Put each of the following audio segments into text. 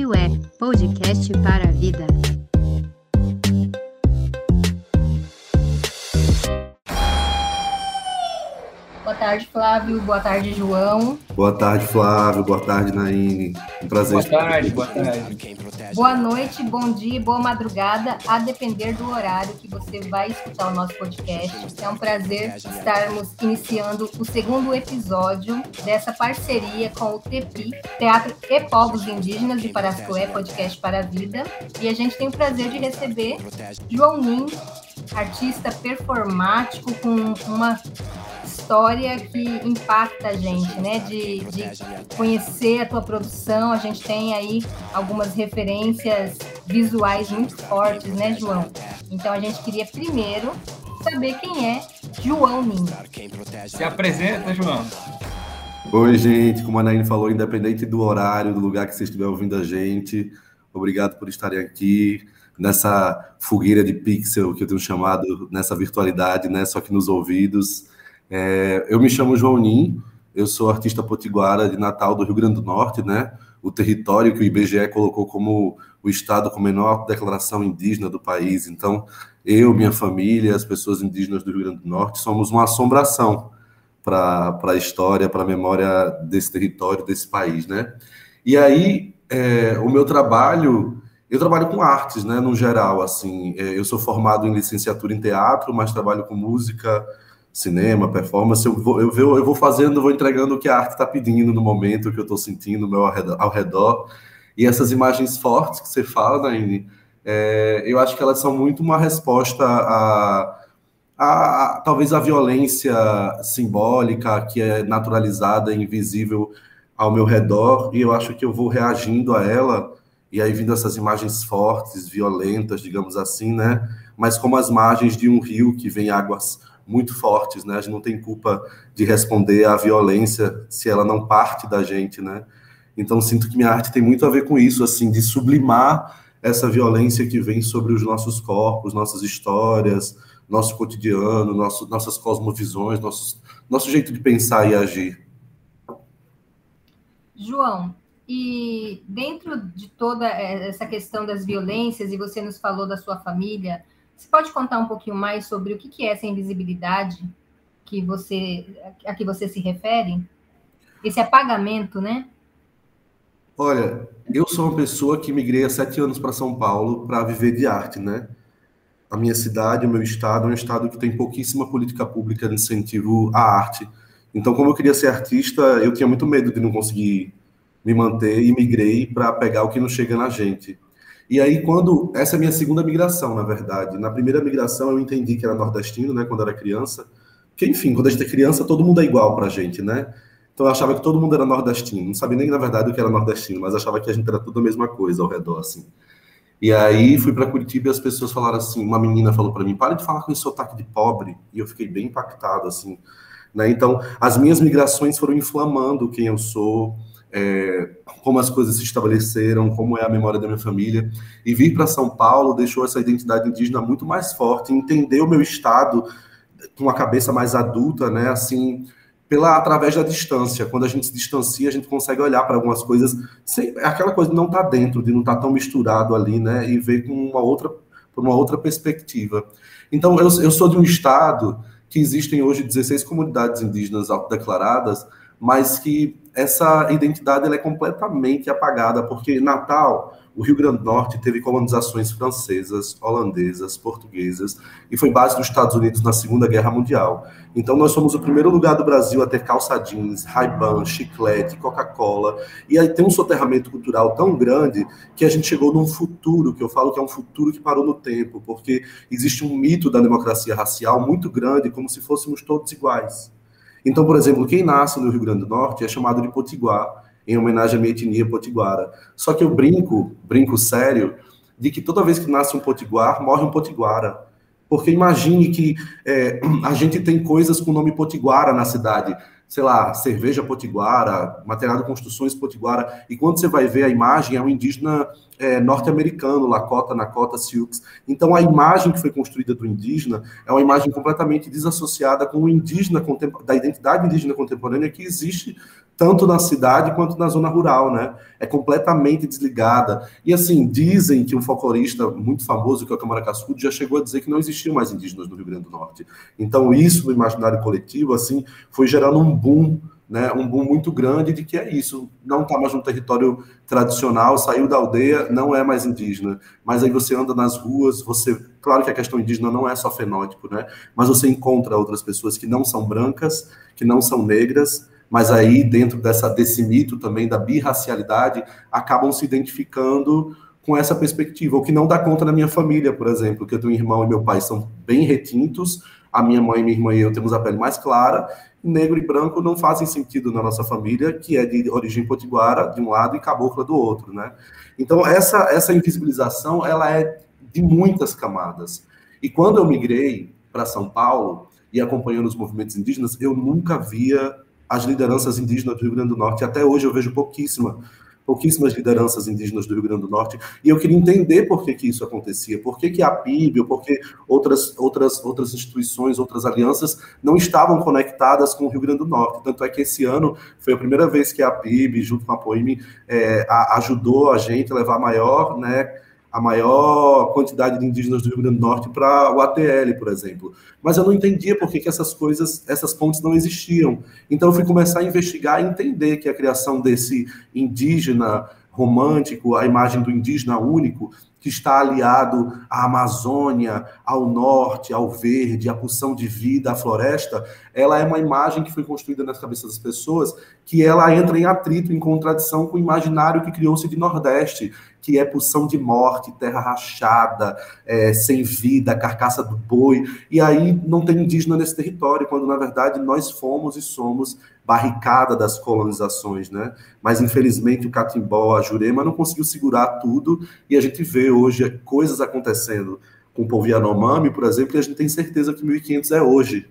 que o é podcast para a vida. Boa tarde, Flávio. Boa tarde, João. Boa tarde, Flávio. Boa tarde, Naine. Um prazer. Boa tarde, boa tarde. Boa noite, bom dia, boa madrugada, a depender do horário que você vai escutar o nosso podcast. É um prazer estarmos iniciando o segundo episódio dessa parceria com o TEPI, Teatro e Povos Indígenas de Parascoé, podcast para a vida. E a gente tem o prazer de receber João Nin, artista performático com uma história que impacta a gente, né? De, de conhecer a tua produção, a gente tem aí algumas referências visuais muito fortes, né, João? Então a gente queria primeiro saber quem é João Nin. Se apresenta, João. Oi, gente. Como a Naine falou, independente do horário, do lugar que você estiver ouvindo a gente, obrigado por estarem aqui nessa fogueira de pixel que eu tenho chamado nessa virtualidade, né? Só que nos ouvidos. É, eu me chamo João Nin, eu sou artista potiguara de Natal do Rio Grande do Norte, né? O território que o IBGE colocou como o estado com menor declaração indígena do país. Então, eu, minha família, as pessoas indígenas do Rio Grande do Norte, somos uma assombração para a história, para a memória desse território, desse país, né? E aí, é, o meu trabalho, eu trabalho com artes, né, no geral, assim, é, eu sou formado em licenciatura em teatro, mas trabalho com música, cinema, performance, eu vou, eu vou, eu vou fazendo, vou entregando o que a arte está pedindo no momento, o que eu estou sentindo meu ao redor, ao redor, E essas imagens fortes que você fala, Naine, é, eu acho que elas são muito uma resposta a, a, a, talvez a violência simbólica que é naturalizada invisível ao meu redor, e eu acho que eu vou reagindo a ela, e aí vindo essas imagens fortes, violentas, digamos assim, né? Mas como as margens de um rio que vem águas muito fortes, né? A gente não tem culpa de responder à violência se ela não parte da gente, né? Então sinto que minha arte tem muito a ver com isso, assim, de sublimar essa violência que vem sobre os nossos corpos, nossas histórias, nosso cotidiano, nosso, nossas cosmovisões, nosso, nosso jeito de pensar e agir. João, e dentro de toda essa questão das violências, e você nos falou da sua família, você pode contar um pouquinho mais sobre o que é essa invisibilidade que você, a que você se refere? Esse apagamento, né? Olha, eu sou uma pessoa que migrei há sete anos para São Paulo para viver de arte, né? A minha cidade, o meu estado, é um estado que tem pouquíssima política pública de incentivo à arte. Então, como eu queria ser artista, eu tinha muito medo de não conseguir me manter e migrei para pegar o que não chega na gente. E aí, quando. Essa é a minha segunda migração, na verdade. Na primeira migração, eu entendi que era nordestino, né, quando era criança. Porque, enfim, quando a gente é criança, todo mundo é igual pra gente, né? Então, eu achava que todo mundo era nordestino. Não sabia nem, na verdade, o que era nordestino, mas achava que a gente era tudo a mesma coisa ao redor, assim. E aí, fui para Curitiba e as pessoas falaram assim: uma menina falou para mim, para de falar com esse sotaque de pobre. E eu fiquei bem impactado, assim. Né? Então, as minhas migrações foram inflamando quem eu sou é, como as coisas se estabeleceram, como é a memória da minha família. E vir para São Paulo deixou essa identidade indígena muito mais forte, entender o meu estado com uma cabeça mais adulta, né? Assim, pela através da distância. Quando a gente se distancia, a gente consegue olhar para algumas coisas, sem, aquela coisa de não estar tá dentro, de não estar tá tão misturado ali, né? E ver com uma outra, por uma outra perspectiva. Então, eu, eu sou de um estado que existem hoje 16 comunidades indígenas autodeclaradas, mas que essa identidade ela é completamente apagada, porque Natal, o Rio Grande do Norte teve colonizações francesas, holandesas, portuguesas, e foi base dos Estados Unidos na Segunda Guerra Mundial. Então nós somos o primeiro lugar do Brasil a ter calça jeans, Ray-Ban, chiclete, Coca-Cola, e aí tem um soterramento cultural tão grande que a gente chegou num futuro, que eu falo que é um futuro que parou no tempo, porque existe um mito da democracia racial muito grande, como se fôssemos todos iguais. Então, por exemplo, quem nasce no Rio Grande do Norte é chamado de potiguar, em homenagem à minha etnia potiguara. Só que eu brinco, brinco sério, de que toda vez que nasce um potiguar, morre um potiguara. Porque imagine que é, a gente tem coisas com o nome potiguara na cidade. sei lá, cerveja potiguara, material de construções potiguara, e quando você vai ver a imagem, é um indígena é, norte-americano, Lakota, Nakota, Sioux. Então, a imagem que foi construída do indígena é uma imagem completamente desassociada com o indígena da identidade indígena contemporânea que existe tanto na cidade quanto na zona rural, né? É completamente desligada. E assim, dizem que um folclorista muito famoso, que é o Câmara já chegou a dizer que não existiam mais indígenas no Rio Grande do Norte. Então, isso no imaginário coletivo, assim, foi gerando um boom né, um boom muito grande de que é isso, não está mais no território tradicional, saiu da aldeia, não é mais indígena. Mas aí você anda nas ruas, você, claro que a questão indígena não é só fenótipo, né, mas você encontra outras pessoas que não são brancas, que não são negras, mas aí dentro dessa desse mito também da birracialidade, acabam se identificando com essa perspectiva, o que não dá conta na minha família, por exemplo, que eu tenho um irmão e meu pai são bem retintos, a minha mãe, minha irmã e eu temos a pele mais clara, negro e branco não fazem sentido na nossa família, que é de origem potiguara de um lado e cabocla do outro, né? Então essa essa invisibilização ela é de muitas camadas. E quando eu migrei para São Paulo e acompanhando os movimentos indígenas, eu nunca via as lideranças indígenas do Rio Grande do Norte. Até hoje eu vejo pouquíssima pouquíssimas lideranças indígenas do Rio Grande do Norte, e eu queria entender por que, que isso acontecia, por que, que a PIB, ou por que outras, outras, outras instituições, outras alianças não estavam conectadas com o Rio Grande do Norte. Tanto é que esse ano foi a primeira vez que a PIB, junto com a POIME, é, a, ajudou a gente a levar maior, né, a maior quantidade de indígenas do Rio Grande do Norte para o ATL, por exemplo. Mas eu não entendia por que, que essas coisas, essas pontes não existiam. Então eu fui começar a investigar e entender que a criação desse indígena romântico, a imagem do indígena único, que está aliado à Amazônia, ao norte, ao verde, à pulsão de vida, à floresta, ela é uma imagem que foi construída nas cabeças das pessoas, que ela entra em atrito, em contradição com o imaginário que criou-se de Nordeste, que é pulsão de morte, terra rachada, é, sem vida, carcaça do boi, e aí não tem indígena nesse território, quando na verdade nós fomos e somos barricada das colonizações, né? Mas infelizmente o Catimbó, a Jurema não conseguiu segurar tudo e a gente vê hoje coisas acontecendo com o povo Yanomami, por exemplo, e a gente tem certeza que 1500 é hoje,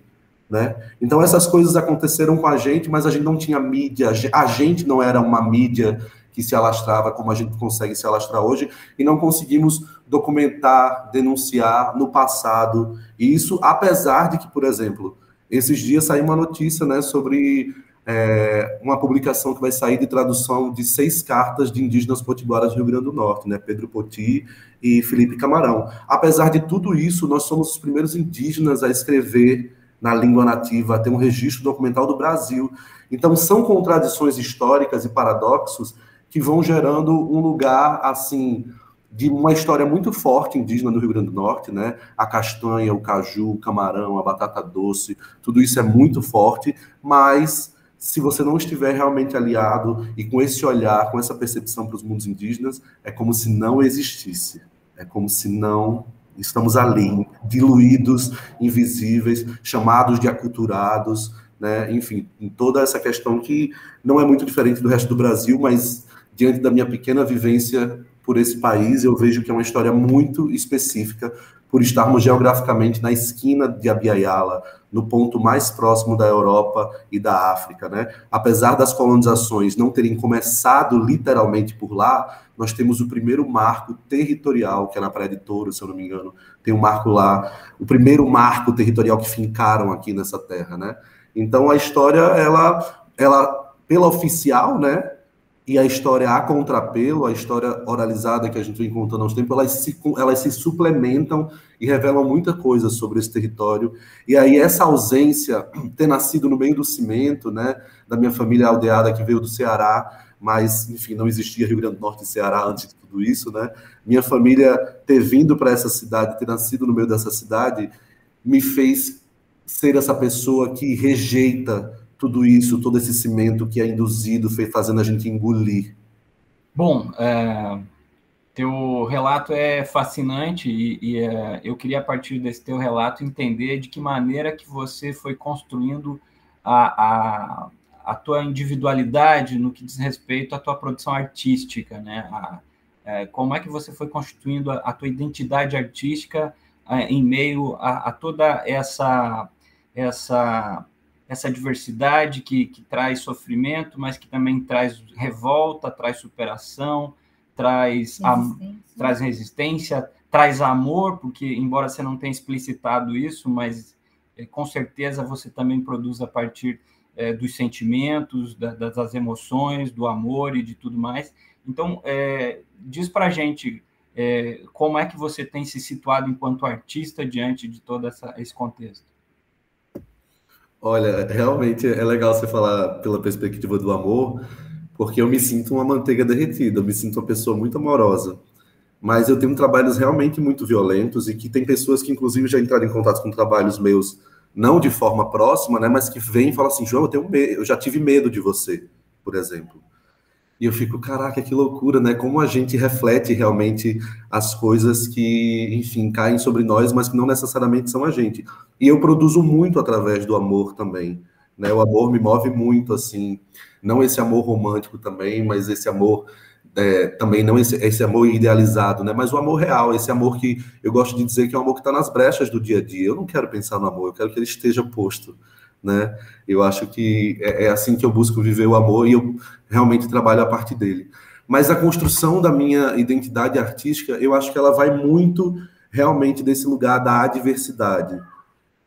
né? Então essas coisas aconteceram com a gente, mas a gente não tinha mídia, a gente não era uma mídia que se alastrava como a gente consegue se alastrar hoje e não conseguimos documentar, denunciar no passado. E isso apesar de que, por exemplo, esses dias saiu uma notícia, né, sobre é, uma publicação que vai sair de tradução de seis cartas de indígenas potiguaras do Rio Grande do Norte, né? Pedro Poti e Felipe Camarão. Apesar de tudo isso, nós somos os primeiros indígenas a escrever na língua nativa, a ter um registro documental do Brasil. Então, são contradições históricas e paradoxos que vão gerando um lugar, assim, de uma história muito forte indígena no Rio Grande do Norte, né? A castanha, o caju, o camarão, a batata doce, tudo isso é muito forte, mas se você não estiver realmente aliado e com esse olhar, com essa percepção para os mundos indígenas, é como se não existisse. É como se não estamos ali, diluídos, invisíveis, chamados de aculturados, né? Enfim, em toda essa questão que não é muito diferente do resto do Brasil, mas diante da minha pequena vivência por esse país, eu vejo que é uma história muito específica por estarmos geograficamente na esquina de Abiyala, no ponto mais próximo da Europa e da África, né? Apesar das colonizações não terem começado literalmente por lá, nós temos o primeiro marco territorial, que é na Praia de Touro, se eu não me engano, tem um marco lá, o primeiro marco territorial que fincaram aqui nessa terra, né? Então a história, ela, ela pela oficial, né, e a história a contrapelo, a história oralizada que a gente vem contando aos tempos, elas se, elas se suplementam e revelam muita coisa sobre esse território. E aí essa ausência, ter nascido no meio do cimento, né, da minha família aldeada que veio do Ceará, mas, enfim, não existia Rio Grande do Norte e Ceará antes de tudo isso, né? Minha família ter vindo para essa cidade, ter nascido no meio dessa cidade, me fez ser essa pessoa que rejeita tudo isso, todo esse cimento que é induzido, fazendo a gente engolir? Bom, é, teu relato é fascinante e, e é, eu queria, a partir desse teu relato, entender de que maneira que você foi construindo a, a, a tua individualidade no que diz respeito à tua produção artística, né? A, é, como é que você foi constituindo a, a tua identidade artística é, em meio a, a toda essa essa essa diversidade que, que traz sofrimento, mas que também traz revolta, traz superação, traz resistência. A, traz resistência, traz amor, porque embora você não tenha explicitado isso, mas é, com certeza você também produz a partir é, dos sentimentos, da, das emoções, do amor e de tudo mais. Então, é, diz para a gente como é que você tem se situado enquanto artista diante de todo essa, esse contexto. Olha, realmente é legal você falar pela perspectiva do amor, porque eu me sinto uma manteiga derretida, eu me sinto uma pessoa muito amorosa. Mas eu tenho trabalhos realmente muito violentos e que tem pessoas que, inclusive, já entraram em contato com trabalhos meus, não de forma próxima, né, mas que vêm e falam assim: João, eu, tenho medo, eu já tive medo de você, por exemplo. E eu fico, caraca, que loucura, né? Como a gente reflete realmente as coisas que, enfim, caem sobre nós, mas que não necessariamente são a gente. E eu produzo muito através do amor também, né? O amor me move muito, assim, não esse amor romântico também, mas esse amor é, também não esse, esse, amor idealizado, né? Mas o amor real, esse amor que eu gosto de dizer que é o amor que está nas brechas do dia a dia. Eu não quero pensar no amor, eu quero que ele esteja posto né? Eu acho que é, é assim que eu busco viver o amor e eu realmente trabalho a partir dele. Mas a construção da minha identidade artística, eu acho que ela vai muito realmente desse lugar da adversidade,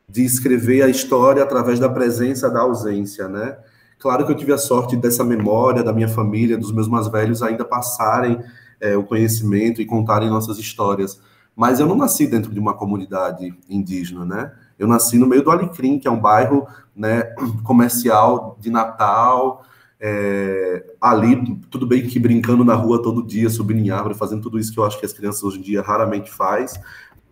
de escrever a história através da presença da ausência, né? Claro que eu tive a sorte dessa memória da minha família, dos meus mais velhos ainda passarem é, o conhecimento e contarem nossas histórias. Mas eu não nasci dentro de uma comunidade indígena, né? Eu nasci no meio do Alecrim, que é um bairro né, comercial de Natal. É, ali, tudo bem que brincando na rua todo dia, subindo em árvore, fazendo tudo isso que eu acho que as crianças hoje em dia raramente faz.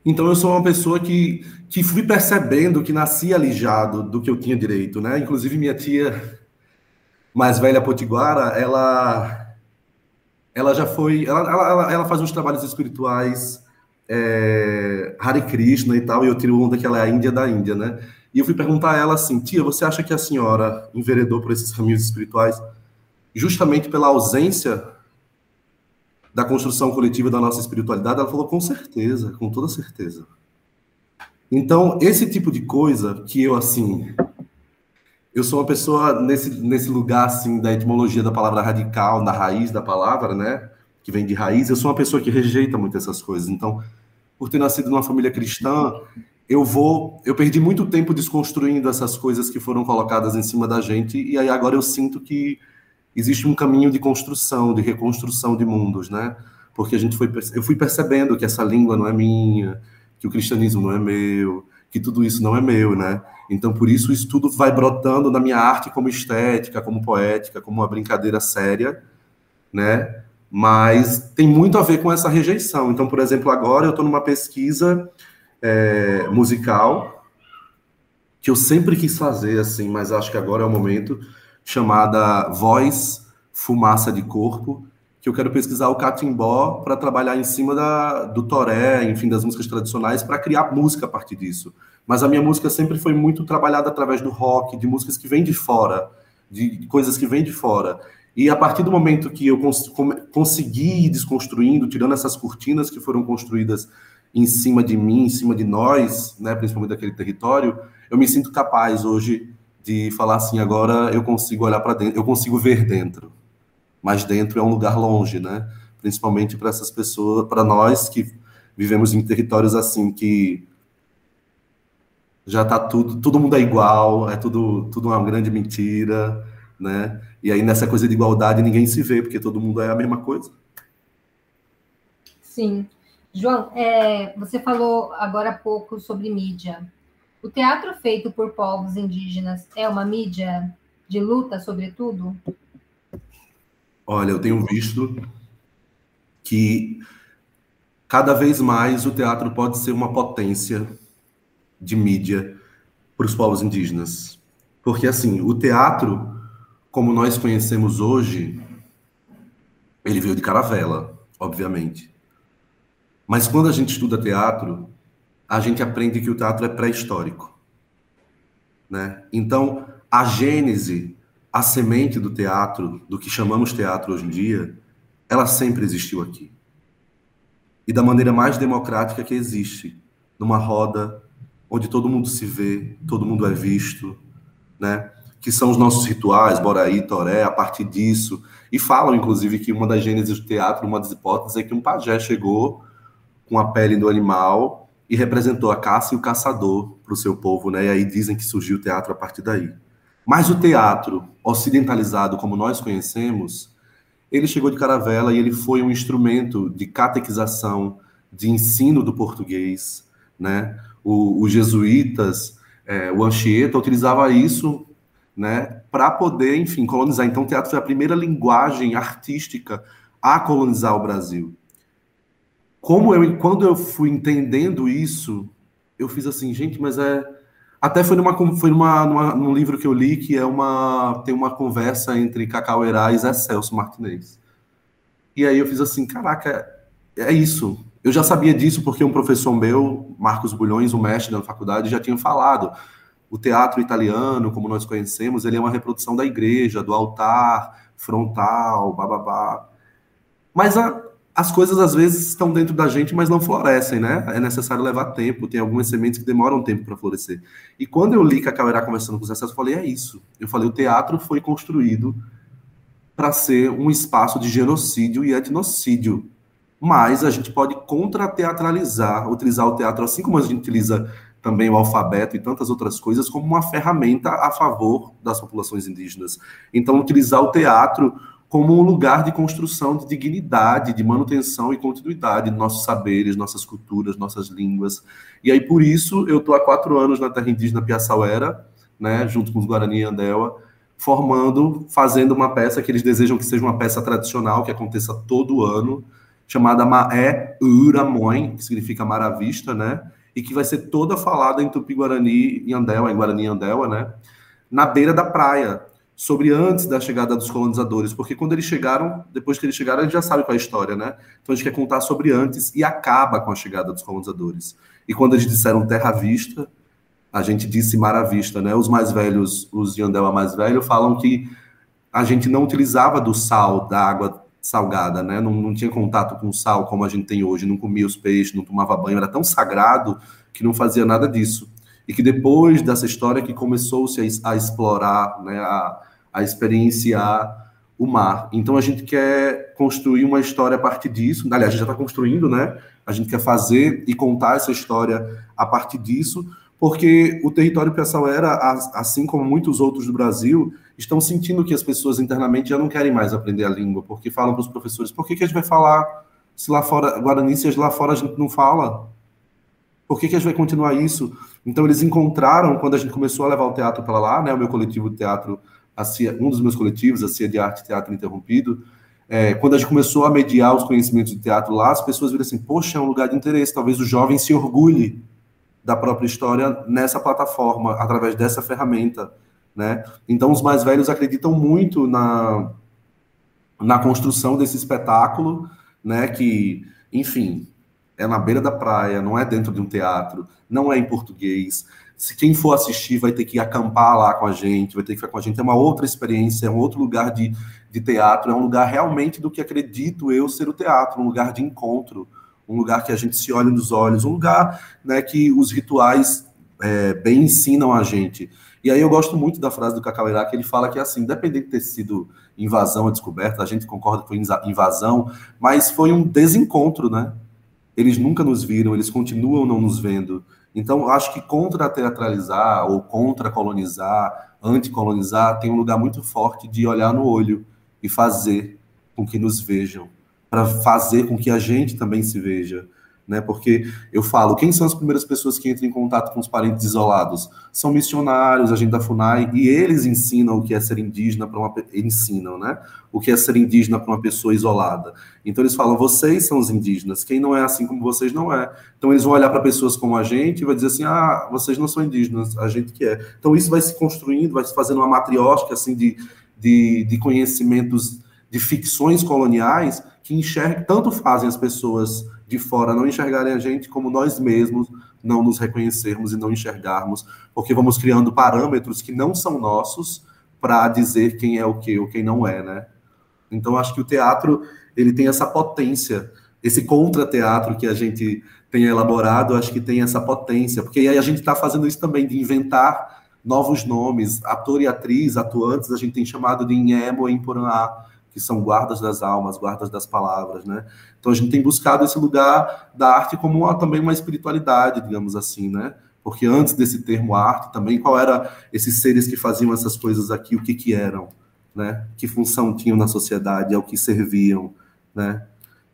Então eu sou uma pessoa que, que fui percebendo que nasci alijado do que eu tinha direito, né? Inclusive minha tia mais velha potiguara, ela ela já foi, ela, ela, ela faz uns trabalhos espirituais é, Hare Krishna e tal, e eu tiro onda que ela é a Índia da Índia, né? E eu fui perguntar a ela assim, tia, você acha que a senhora enveredou por esses caminhos espirituais justamente pela ausência da construção coletiva da nossa espiritualidade? Ela falou, com certeza, com toda certeza. Então, esse tipo de coisa que eu, assim, eu sou uma pessoa nesse, nesse lugar, assim, da etimologia da palavra radical, da raiz da palavra, né? Que vem de raiz, eu sou uma pessoa que rejeita muito essas coisas. Então, por ter nascido numa família cristã, eu vou, eu perdi muito tempo desconstruindo essas coisas que foram colocadas em cima da gente e aí agora eu sinto que existe um caminho de construção, de reconstrução de mundos, né? Porque a gente foi, eu fui percebendo que essa língua não é minha, que o cristianismo não é meu, que tudo isso não é meu, né? Então por isso isso tudo vai brotando na minha arte como estética, como poética, como uma brincadeira séria, né? Mas tem muito a ver com essa rejeição. Então, por exemplo, agora eu estou numa pesquisa é, musical que eu sempre quis fazer, assim, mas acho que agora é o momento, chamada Voz, Fumaça de Corpo, que eu quero pesquisar o catimbó para trabalhar em cima da, do toré, enfim, das músicas tradicionais, para criar música a partir disso. Mas a minha música sempre foi muito trabalhada através do rock, de músicas que vêm de fora, de coisas que vêm de fora. E a partir do momento que eu cons consegui ir desconstruindo, tirando essas cortinas que foram construídas em cima de mim, em cima de nós, né, principalmente daquele território, eu me sinto capaz hoje de falar assim, agora eu consigo olhar para dentro, eu consigo ver dentro. Mas dentro é um lugar longe, né? Principalmente para essas pessoas, para nós que vivemos em territórios assim que já está tudo, todo mundo é igual, é tudo, tudo uma grande mentira, né? E aí nessa coisa de igualdade ninguém se vê, porque todo mundo é a mesma coisa. Sim. João, é, você falou agora há pouco sobre mídia. O teatro feito por povos indígenas é uma mídia de luta, sobretudo? Olha, eu tenho visto que cada vez mais o teatro pode ser uma potência de mídia para os povos indígenas. Porque, assim, o teatro como nós conhecemos hoje, ele veio de caravela, obviamente. Mas quando a gente estuda teatro, a gente aprende que o teatro é pré-histórico. Né? Então, a gênese, a semente do teatro, do que chamamos teatro hoje em dia, ela sempre existiu aqui. E da maneira mais democrática que existe, numa roda onde todo mundo se vê, todo mundo é visto, né? Que são os nossos rituais, Boraí, Toré, a partir disso. E falam, inclusive, que uma das gênesis do teatro, uma das hipóteses, é que um pajé chegou com a pele do animal e representou a caça e o caçador para o seu povo, né? E aí dizem que surgiu o teatro a partir daí. Mas o teatro ocidentalizado, como nós conhecemos, ele chegou de caravela e ele foi um instrumento de catequização, de ensino do português, né? O, os jesuítas, é, o Anchieta utilizava isso, né, para poder, enfim, colonizar. Então, o teatro foi a primeira linguagem artística a colonizar o Brasil. Como eu, quando eu fui entendendo isso, eu fiz assim, gente, mas é até foi numa foi numa, numa, num livro que eu li que é uma tem uma conversa entre Cacauerá e Zé Celso Martinez. E aí eu fiz assim, caraca, é isso. Eu já sabia disso porque um professor meu, Marcos Bulhões, o mestre da faculdade, já tinha falado. O teatro italiano, como nós conhecemos, ele é uma reprodução da igreja, do altar, frontal, bababá. Mas a, as coisas às vezes estão dentro da gente, mas não florescem, né? É necessário levar tempo, tem algumas sementes que demoram tempo para florescer. E quando eu li Cacau era conversando com os acessos, eu falei, é isso. Eu falei, o teatro foi construído para ser um espaço de genocídio e etnocídio mas a gente pode contra-teatralizar, utilizar o teatro, assim como a gente utiliza também o alfabeto e tantas outras coisas, como uma ferramenta a favor das populações indígenas. Então, utilizar o teatro como um lugar de construção de dignidade, de manutenção e continuidade de nossos saberes, nossas culturas, nossas línguas. E aí, por isso, eu estou há quatro anos na terra indígena Piaçauera, né, junto com os Guarani e Andeua, formando, fazendo uma peça que eles desejam que seja uma peça tradicional, que aconteça todo ano, chamada Maé Uramoin, que significa mar à vista, né? E que vai ser toda falada em Tupi-Guarani e Andeua, em Guarani e Andeua, né? Na beira da praia, sobre antes da chegada dos colonizadores, porque quando eles chegaram, depois que eles chegaram, a gente já sabe qual é a história, né? Então a gente quer contar sobre antes e acaba com a chegada dos colonizadores. E quando eles disseram terra à vista, a gente disse mar à vista, né? Os mais velhos, os de Andeua mais velho, falam que a gente não utilizava do sal da água salgada, né? Não, não tinha contato com sal como a gente tem hoje, não comia os peixes, não tomava banho, era tão sagrado que não fazia nada disso. E que depois dessa história que começou-se a, a, explorar, né, a, a experienciar o mar. Então a gente quer construir uma história a partir disso. Aliás, a gente já está construindo, né? A gente quer fazer e contar essa história a partir disso, porque o território Piaçauera, assim como muitos outros do Brasil, estão sentindo que as pessoas internamente já não querem mais aprender a língua, porque falam para os professores, por que, que a gente vai falar se lá fora, Guarani, se lá fora a gente não fala? Por que, que a gente vai continuar isso? Então eles encontraram, quando a gente começou a levar o teatro para lá, né, o meu coletivo de teatro, CIA, um dos meus coletivos, a CIA de Arte Teatro Interrompido, é, quando a gente começou a mediar os conhecimentos de teatro lá, as pessoas viram assim, poxa, é um lugar de interesse, talvez o jovem se orgulhe da própria história nessa plataforma, através dessa ferramenta né? Então, os mais velhos acreditam muito na, na construção desse espetáculo, né? que, enfim, é na beira da praia, não é dentro de um teatro, não é em português. Se quem for assistir vai ter que acampar lá com a gente, vai ter que ficar com a gente, é uma outra experiência, é um outro lugar de, de teatro, é um lugar realmente do que acredito eu ser o teatro, um lugar de encontro, um lugar que a gente se olha nos olhos, um lugar né, que os rituais é, bem ensinam a gente. E aí eu gosto muito da frase do Cacauerá, que ele fala que, assim, independente de ter sido invasão ou descoberta, a gente concorda que foi invasão, mas foi um desencontro, né? Eles nunca nos viram, eles continuam não nos vendo. Então, acho que contra-teatralizar ou contra-colonizar, anticolonizar, tem um lugar muito forte de olhar no olho e fazer com que nos vejam, para fazer com que a gente também se veja né? Porque eu falo, quem são as primeiras pessoas que entram em contato com os parentes isolados? São missionários, a gente da FUNAI, e eles ensinam o que é ser indígena para uma ensinam, né? O que é ser indígena para uma pessoa isolada. Então eles falam, vocês são os indígenas, quem não é assim como vocês não é. Então eles vão olhar para pessoas como a gente e vai dizer assim: "Ah, vocês não são indígenas, a gente que é". Então isso vai se construindo, vai se fazendo uma matriótica assim de, de, de conhecimentos de ficções coloniais que enxergam, tanto fazem as pessoas de fora não enxergarem a gente como nós mesmos não nos reconhecermos e não enxergarmos, porque vamos criando parâmetros que não são nossos para dizer quem é o que ou quem não é, né? Então acho que o teatro ele tem essa potência, esse contra-teatro que a gente tem elaborado, acho que tem essa potência, porque aí a gente está fazendo isso também de inventar novos nomes, ator e atriz, atuantes, a gente tem chamado de Inhemo e Imporã, que são guardas das almas, guardas das palavras, né? Então a gente tem buscado esse lugar da arte como uma, também uma espiritualidade, digamos assim, né? Porque antes desse termo arte também, qual era esses seres que faziam essas coisas aqui, o que que eram, né? Que função tinham na sociedade, ao que serviam, né?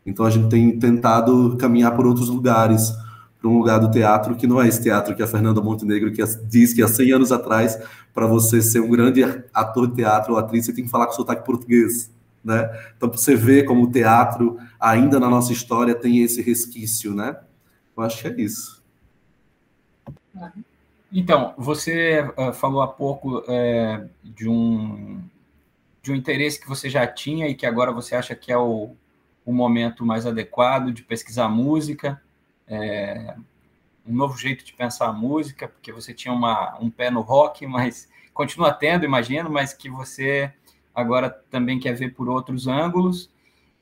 Então a gente tem tentado caminhar por outros lugares, para um lugar do teatro que não é esse teatro que a Fernanda Montenegro que diz que há 100 anos atrás, para você ser um grande ator de teatro ou atriz, você tem que falar com sotaque português. Né? Então, você vê como o teatro, ainda na nossa história, tem esse resquício. Né? Eu acho que é isso. Então, você uh, falou há pouco é, de, um, de um interesse que você já tinha e que agora você acha que é o, o momento mais adequado de pesquisar música é, um novo jeito de pensar a música, porque você tinha uma, um pé no rock, mas continua tendo, imagino, mas que você agora também quer ver por outros ângulos.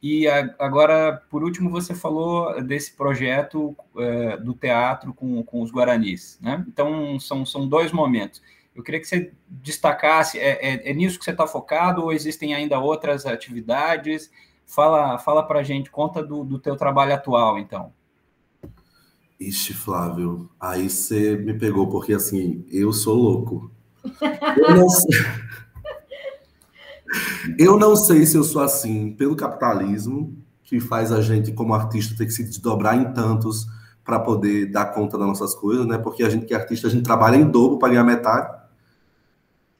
E agora, por último, você falou desse projeto é, do teatro com, com os Guaranis. Né? Então, são, são dois momentos. Eu queria que você destacasse, é, é, é nisso que você está focado ou existem ainda outras atividades? Fala, fala para a gente, conta do, do teu trabalho atual, então. Ixi, Flávio, aí você me pegou, porque assim, eu sou louco. Eu não sei, eu não sei se eu sou assim pelo capitalismo, que faz a gente, como artista, ter que se desdobrar em tantos para poder dar conta das nossas coisas, né? Porque a gente que é artista, a gente trabalha em dobro para ganhar metade.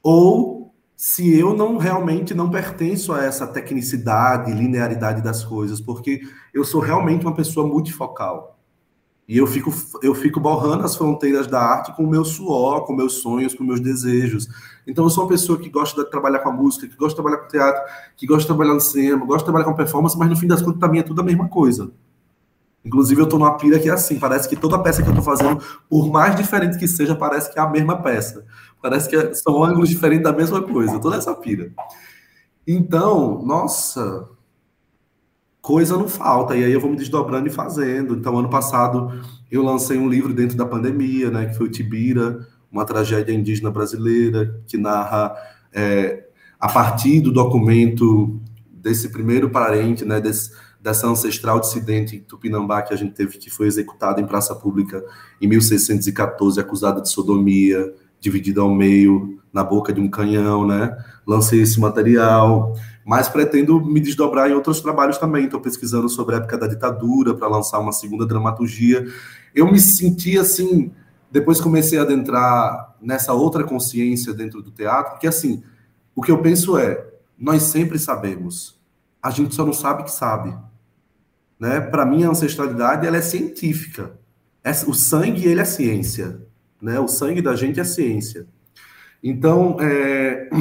Ou se eu não realmente não pertenço a essa tecnicidade, linearidade das coisas, porque eu sou realmente uma pessoa multifocal. E eu fico, eu fico borrando as fronteiras da arte com o meu suor, com meus sonhos, com meus desejos. Então, eu sou uma pessoa que gosta de trabalhar com a música, que gosta de trabalhar com teatro, que gosta de trabalhar no cinema, gosta de trabalhar com performance, mas no fim das contas, para mim, é tudo a mesma coisa. Inclusive, eu estou numa pira que é assim: parece que toda peça que eu estou fazendo, por mais diferente que seja, parece que é a mesma peça. Parece que são ângulos diferentes da mesma coisa. Toda essa pira. Então, nossa, coisa não falta, e aí eu vou me desdobrando e fazendo. Então, ano passado, eu lancei um livro dentro da pandemia, né, que foi o Tibira, uma tragédia indígena brasileira, que narra, é, a partir do documento desse primeiro parente, né, desse, dessa ancestral dissidente Tupinambá que a gente teve, que foi executada em praça pública em 1614, acusada de sodomia, dividida ao meio, na boca de um canhão, né? Lancei esse material mas pretendo me desdobrar em outros trabalhos também. Estou pesquisando sobre a época da ditadura para lançar uma segunda dramaturgia. Eu me senti assim, depois comecei a adentrar nessa outra consciência dentro do teatro, porque assim, o que eu penso é, nós sempre sabemos, a gente só não sabe que sabe. Né? Para mim, a ancestralidade ela é científica. O sangue ele é ciência. Né? O sangue da gente é ciência. Então, é...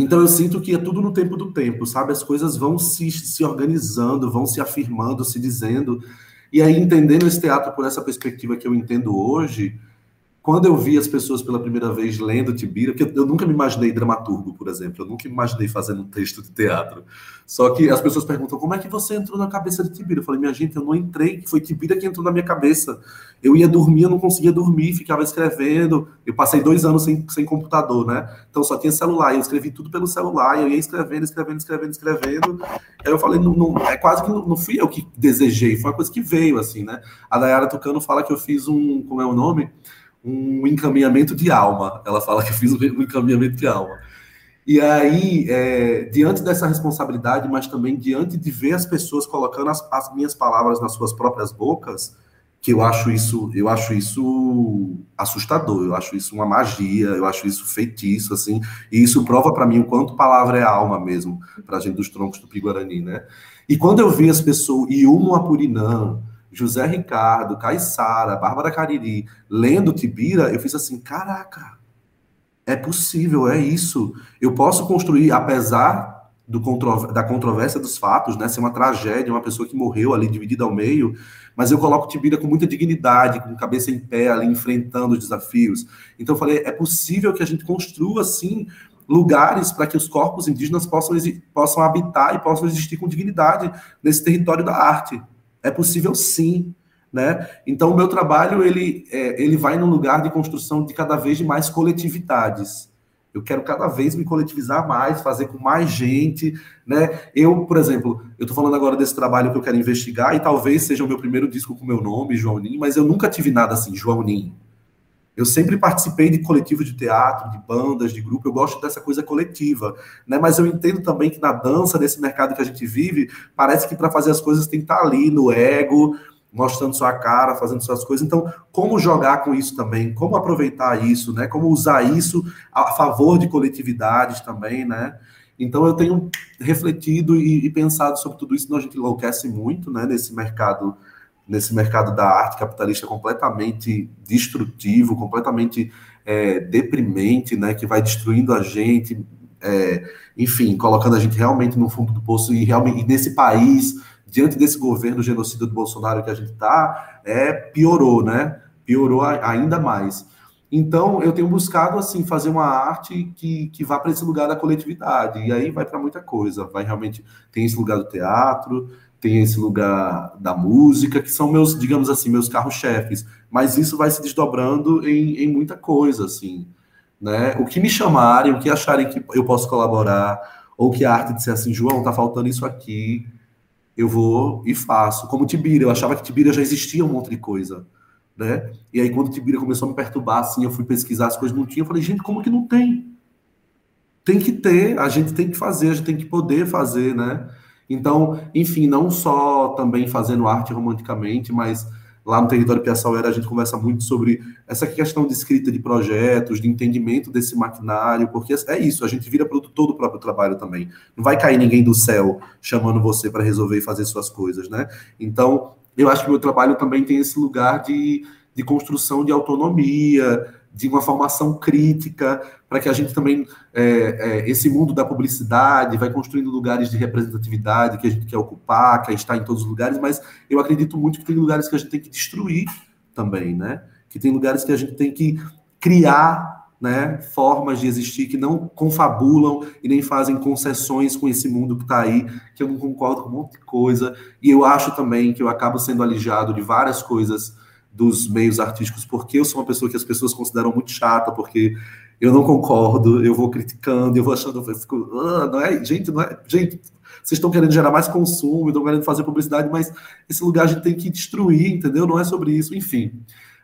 Então eu sinto que é tudo no tempo do tempo, sabe? As coisas vão se, se organizando, vão se afirmando, se dizendo. E aí, entendendo esse teatro por essa perspectiva que eu entendo hoje, quando eu vi as pessoas pela primeira vez lendo Tibira, porque eu nunca me imaginei dramaturgo, por exemplo, eu nunca me imaginei fazendo um texto de teatro. Só que as pessoas perguntam como é que você entrou na cabeça de Tibira? Eu falei, minha gente, eu não entrei, foi Tibira que entrou na minha cabeça. Eu ia dormir, eu não conseguia dormir, ficava escrevendo. Eu passei dois anos sem, sem computador, né? Então só tinha celular, eu escrevi tudo pelo celular, eu ia escrevendo, escrevendo, escrevendo, escrevendo. Aí eu falei, não, não é quase que não, não, fui eu que desejei, foi uma coisa que veio, assim, né? A Dayara Tucano fala que eu fiz um, como é o nome? Um encaminhamento de alma. Ela fala que eu fiz um encaminhamento de alma. E aí, é, diante dessa responsabilidade, mas também diante de ver as pessoas colocando as, as, minhas palavras nas suas próprias bocas, que eu acho isso, eu acho isso assustador, eu acho isso uma magia, eu acho isso feitiço, assim, e isso prova para mim o quanto palavra é alma mesmo, para a gente dos troncos do Piguarani, né? E quando eu vi as pessoas, e Umo Apurinã, José Ricardo, Caissara, Bárbara Cariri, lendo Tibira, eu fiz assim, caraca, é possível, é isso. Eu posso construir, apesar do contro da controvérsia dos fatos, né, ser uma tragédia, uma pessoa que morreu ali dividida ao meio, mas eu coloco Tibira com muita dignidade, com cabeça em pé ali, enfrentando os desafios. Então eu falei, é possível que a gente construa, assim, lugares para que os corpos indígenas possam, possam habitar e possam existir com dignidade nesse território da arte. É possível sim. né? Então, o meu trabalho, ele, é, ele vai num lugar de construção de cada vez mais coletividades. Eu quero cada vez me coletivizar mais, fazer com mais gente, né? Eu, por exemplo, eu estou falando agora desse trabalho que eu quero investigar e talvez seja o meu primeiro disco com meu nome, João Nin, mas eu nunca tive nada assim, João Nin. Eu sempre participei de coletivos de teatro, de bandas, de grupo, eu gosto dessa coisa coletiva, né? Mas eu entendo também que na dança, nesse mercado que a gente vive, parece que para fazer as coisas tem que estar tá ali no ego, mostrando sua cara, fazendo suas coisas. Então, como jogar com isso também? Como aproveitar isso, né? Como usar isso a favor de coletividades também, né? Então, eu tenho refletido e, e pensado sobre tudo isso, a gente enlouquece muito, né? Nesse mercado, nesse mercado da arte capitalista completamente destrutivo, completamente é, deprimente, né? Que vai destruindo a gente, é, enfim, colocando a gente realmente no fundo do poço e realmente e nesse país diante desse governo genocida do Bolsonaro que a gente está, é, piorou, né? Piorou ainda mais. Então, eu tenho buscado, assim, fazer uma arte que, que vá para esse lugar da coletividade. E aí vai para muita coisa. Vai realmente... Tem esse lugar do teatro, tem esse lugar da música, que são meus, digamos assim, meus carros-chefes. Mas isso vai se desdobrando em, em muita coisa, assim. Né? O que me chamarem, o que acharem que eu posso colaborar, ou que a arte disser assim, João, tá faltando isso aqui, eu vou e faço. Como Tibira, eu achava que Tibira já existia um monte de coisa, né? E aí quando Tibira começou a me perturbar, assim, eu fui pesquisar as coisas, não tinha, eu falei, gente, como que não tem? Tem que ter, a gente tem que fazer, a gente tem que poder fazer, né? Então, enfim, não só também fazendo arte romanticamente, mas Lá no território Piaçauera a gente conversa muito sobre essa questão de escrita de projetos, de entendimento desse maquinário, porque é isso, a gente vira produtor do próprio trabalho também. Não vai cair ninguém do céu chamando você para resolver e fazer suas coisas, né? Então, eu acho que o meu trabalho também tem esse lugar de, de construção de autonomia, de uma formação crítica, para que a gente também, é, é, esse mundo da publicidade, vai construindo lugares de representatividade que a gente quer ocupar, quer estar em todos os lugares, mas eu acredito muito que tem lugares que a gente tem que destruir também, né? Que tem lugares que a gente tem que criar né, formas de existir que não confabulam e nem fazem concessões com esse mundo que está aí, que eu não concordo com um monte de coisa, e eu acho também que eu acabo sendo alijado de várias coisas dos meios artísticos, porque eu sou uma pessoa que as pessoas consideram muito chata, porque eu não concordo, eu vou criticando, eu vou achando, eu fico, ah, não é, gente, não é, gente, vocês estão querendo gerar mais consumo, estão querendo fazer publicidade, mas esse lugar a gente tem que destruir, entendeu? Não é sobre isso, enfim.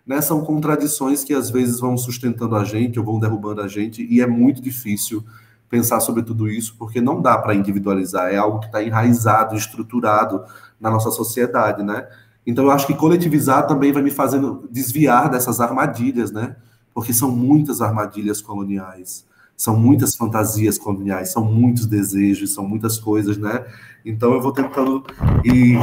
Né, são contradições que às vezes vão sustentando a gente ou vão derrubando a gente, e é muito difícil pensar sobre tudo isso, porque não dá para individualizar, é algo que está enraizado, estruturado na nossa sociedade, né? Então eu acho que coletivizar também vai me fazendo desviar dessas armadilhas, né? Porque são muitas armadilhas coloniais, são muitas fantasias coloniais, são muitos desejos, são muitas coisas, né? Então eu vou tentando ir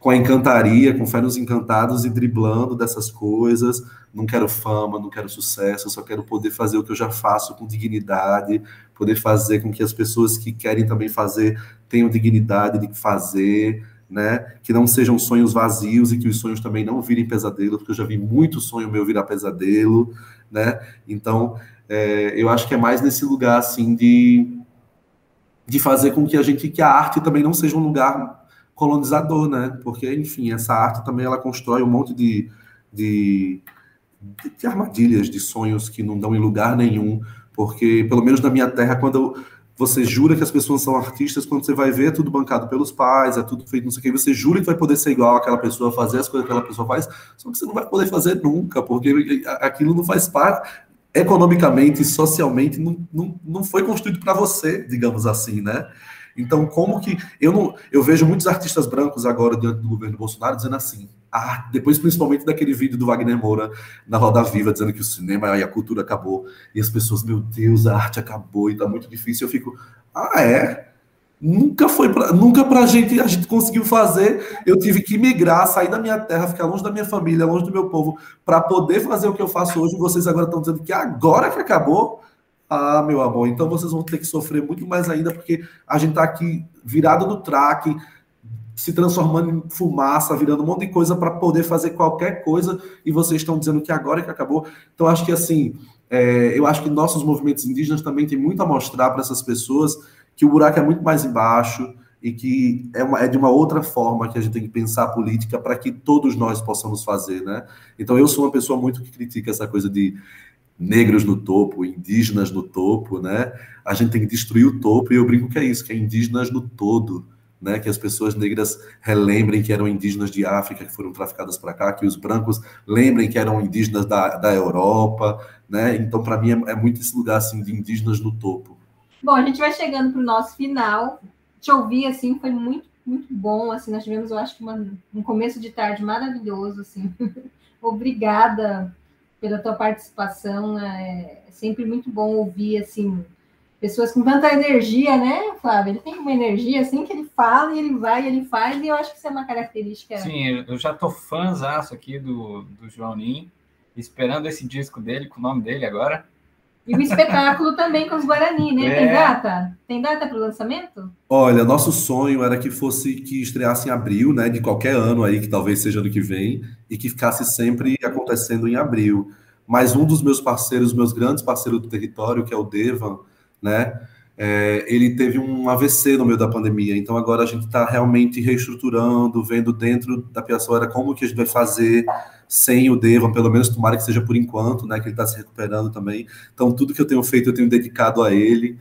com a encantaria, com fé nos encantados e driblando dessas coisas. Não quero fama, não quero sucesso, só quero poder fazer o que eu já faço com dignidade, poder fazer com que as pessoas que querem também fazer tenham dignidade de fazer, né? Que não sejam sonhos vazios e que os sonhos também não virem pesadelo, porque eu já vi muito sonho meu virar pesadelo, né? Então, é, eu acho que é mais nesse lugar assim de de fazer com que a gente que a arte também não seja um lugar colonizador, né? Porque, enfim, essa arte também ela constrói um monte de, de, de armadilhas, de sonhos que não dão em lugar nenhum, porque pelo menos na minha terra quando eu você jura que as pessoas são artistas, quando você vai ver, é tudo bancado pelos pais, é tudo feito não sei o que, você jura que vai poder ser igual àquela pessoa, fazer as coisas que aquela pessoa faz, só que você não vai poder fazer nunca, porque aquilo não faz parte, economicamente, socialmente, não, não, não foi construído para você, digamos assim, né? Então, como que. Eu não eu vejo muitos artistas brancos agora diante do governo Bolsonaro dizendo assim. Ah, depois, principalmente daquele vídeo do Wagner Moura na Roda Viva, dizendo que o cinema e a cultura acabou. E as pessoas, meu Deus, a arte acabou e tá muito difícil. Eu fico, ah, é? Nunca foi pra, nunca pra gente, a gente conseguiu fazer. Eu tive que migrar, sair da minha terra, ficar longe da minha família, longe do meu povo, para poder fazer o que eu faço hoje. Vocês agora estão dizendo que agora que acabou. Ah, meu amor, então vocês vão ter que sofrer muito mais ainda, porque a gente está aqui virado no traque, se transformando em fumaça, virando um monte de coisa para poder fazer qualquer coisa, e vocês estão dizendo que agora é que acabou. Então, acho que assim, é, eu acho que nossos movimentos indígenas também têm muito a mostrar para essas pessoas que o buraco é muito mais embaixo, e que é, uma, é de uma outra forma que a gente tem que pensar a política para que todos nós possamos fazer, né? Então eu sou uma pessoa muito que critica essa coisa de negros no topo, indígenas no topo, né? A gente tem que destruir o topo e eu brinco que é isso, que é indígenas no todo, né? Que as pessoas negras relembrem que eram indígenas de África que foram traficadas para cá, que os brancos lembrem que eram indígenas da, da Europa, né? Então para mim é, é muito esse lugar assim de indígenas no topo. Bom, a gente vai chegando para o nosso final te ouvir, assim, foi muito, muito bom, assim, nós tivemos, eu acho uma, um começo de tarde maravilhoso, assim, obrigada pela tua participação, é sempre muito bom ouvir, assim, pessoas com tanta energia, né, Flávio? Ele tem uma energia, assim, que ele fala, e ele vai, e ele faz, e eu acho que isso é uma característica... Sim, eu já tô fãzaço aqui do, do João Nin, esperando esse disco dele, com o nome dele agora, e o espetáculo também com os Guarani, né? É. Tem data? Tem data para o lançamento? Olha, nosso sonho era que fosse que estreasse em abril, né? De qualquer ano aí, que talvez seja ano que vem, e que ficasse sempre acontecendo em abril. Mas um dos meus parceiros, meus grandes parceiros do território, que é o Devan, né? É, ele teve um AVC no meio da pandemia, então agora a gente está realmente reestruturando, vendo dentro da Piaçora como que a gente vai fazer sem o Devan, pelo menos tomara que seja por enquanto, né, que ele está se recuperando também. Então tudo que eu tenho feito eu tenho dedicado a ele.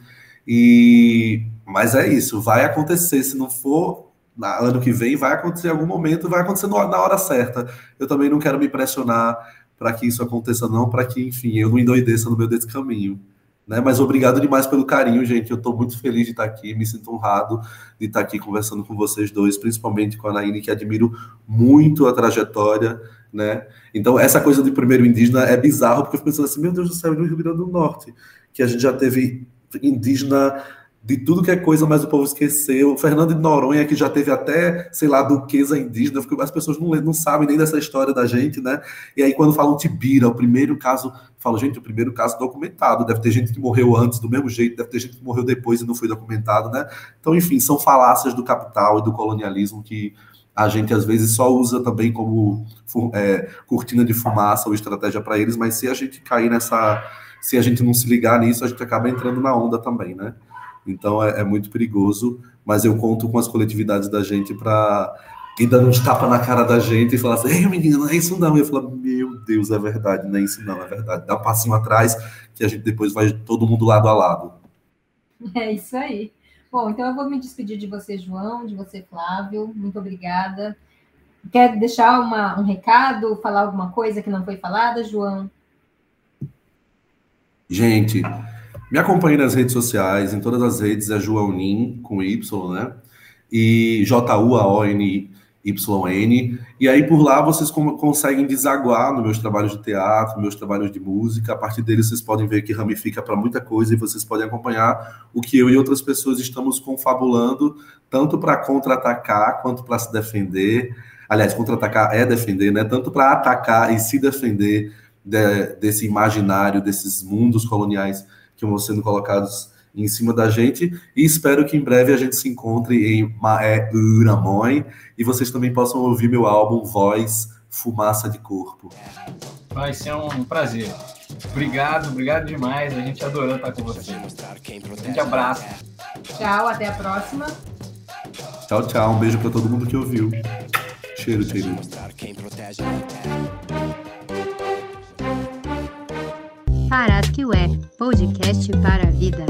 E mas é isso, vai acontecer, se não for ano que vem, vai acontecer em algum momento, vai acontecer na hora certa. Eu também não quero me pressionar para que isso aconteça não, para que, enfim, eu não endoideça no meio desse caminho. Né? Mas obrigado demais pelo carinho, gente. Eu estou muito feliz de estar aqui, me sinto honrado de estar aqui conversando com vocês dois, principalmente com a Naine, que admiro muito a trajetória, né? Então, essa coisa de primeiro indígena é bizarro, porque eu fico pensando assim, meu Deus do céu, no Rio Grande do Norte, que a gente já teve indígena de tudo que é coisa, mas o povo esqueceu. Fernando de Noronha, que já teve até, sei lá, duquesa indígena, as pessoas não, não sabem nem dessa história da gente, né? E aí, quando falam Tibira, o primeiro caso, falo, gente, o primeiro caso documentado, deve ter gente que morreu antes do mesmo jeito, deve ter gente que morreu depois e não foi documentado, né? Então, enfim, são falácias do capital e do colonialismo que a gente às vezes só usa também como é, cortina de fumaça ou estratégia para eles, mas se a gente cair nessa. Se a gente não se ligar nisso, a gente acaba entrando na onda também, né? Então é, é muito perigoso, mas eu conto com as coletividades da gente para ir dando uns tapas na cara da gente e falar assim: ei, menino, não é isso não. E eu falo: meu Deus, é verdade, não é isso não, é verdade. Dá um passinho atrás que a gente depois vai todo mundo lado a lado. É isso aí. Bom, então eu vou me despedir de você, João, de você, Flávio. Muito obrigada. Quer deixar uma, um recado, falar alguma coisa que não foi falada, João? Gente, me acompanhe nas redes sociais, em todas as redes é João Nin, com Y, né? E J-U-A-O-N-Y-N. E aí por lá vocês conseguem desaguar nos meus trabalhos de teatro, meus trabalhos de música. A partir deles vocês podem ver que ramifica para muita coisa e vocês podem acompanhar o que eu e outras pessoas estamos confabulando, tanto para contra-atacar quanto para se defender. Aliás, contra-atacar é defender, né? Tanto para atacar e se defender de, desse imaginário, desses mundos coloniais que vão sendo colocados em cima da gente e espero que em breve a gente se encontre em Maé Uramoi e vocês também possam ouvir meu álbum Voz Fumaça de Corpo. Vai ser um prazer. Obrigado, obrigado demais. A gente adorou estar com você. Um grande abraço. Tchau, até a próxima. Tchau, tchau. Um beijo para todo mundo que ouviu. Cheiro, cheiro. Parasque Web, podcast para a vida.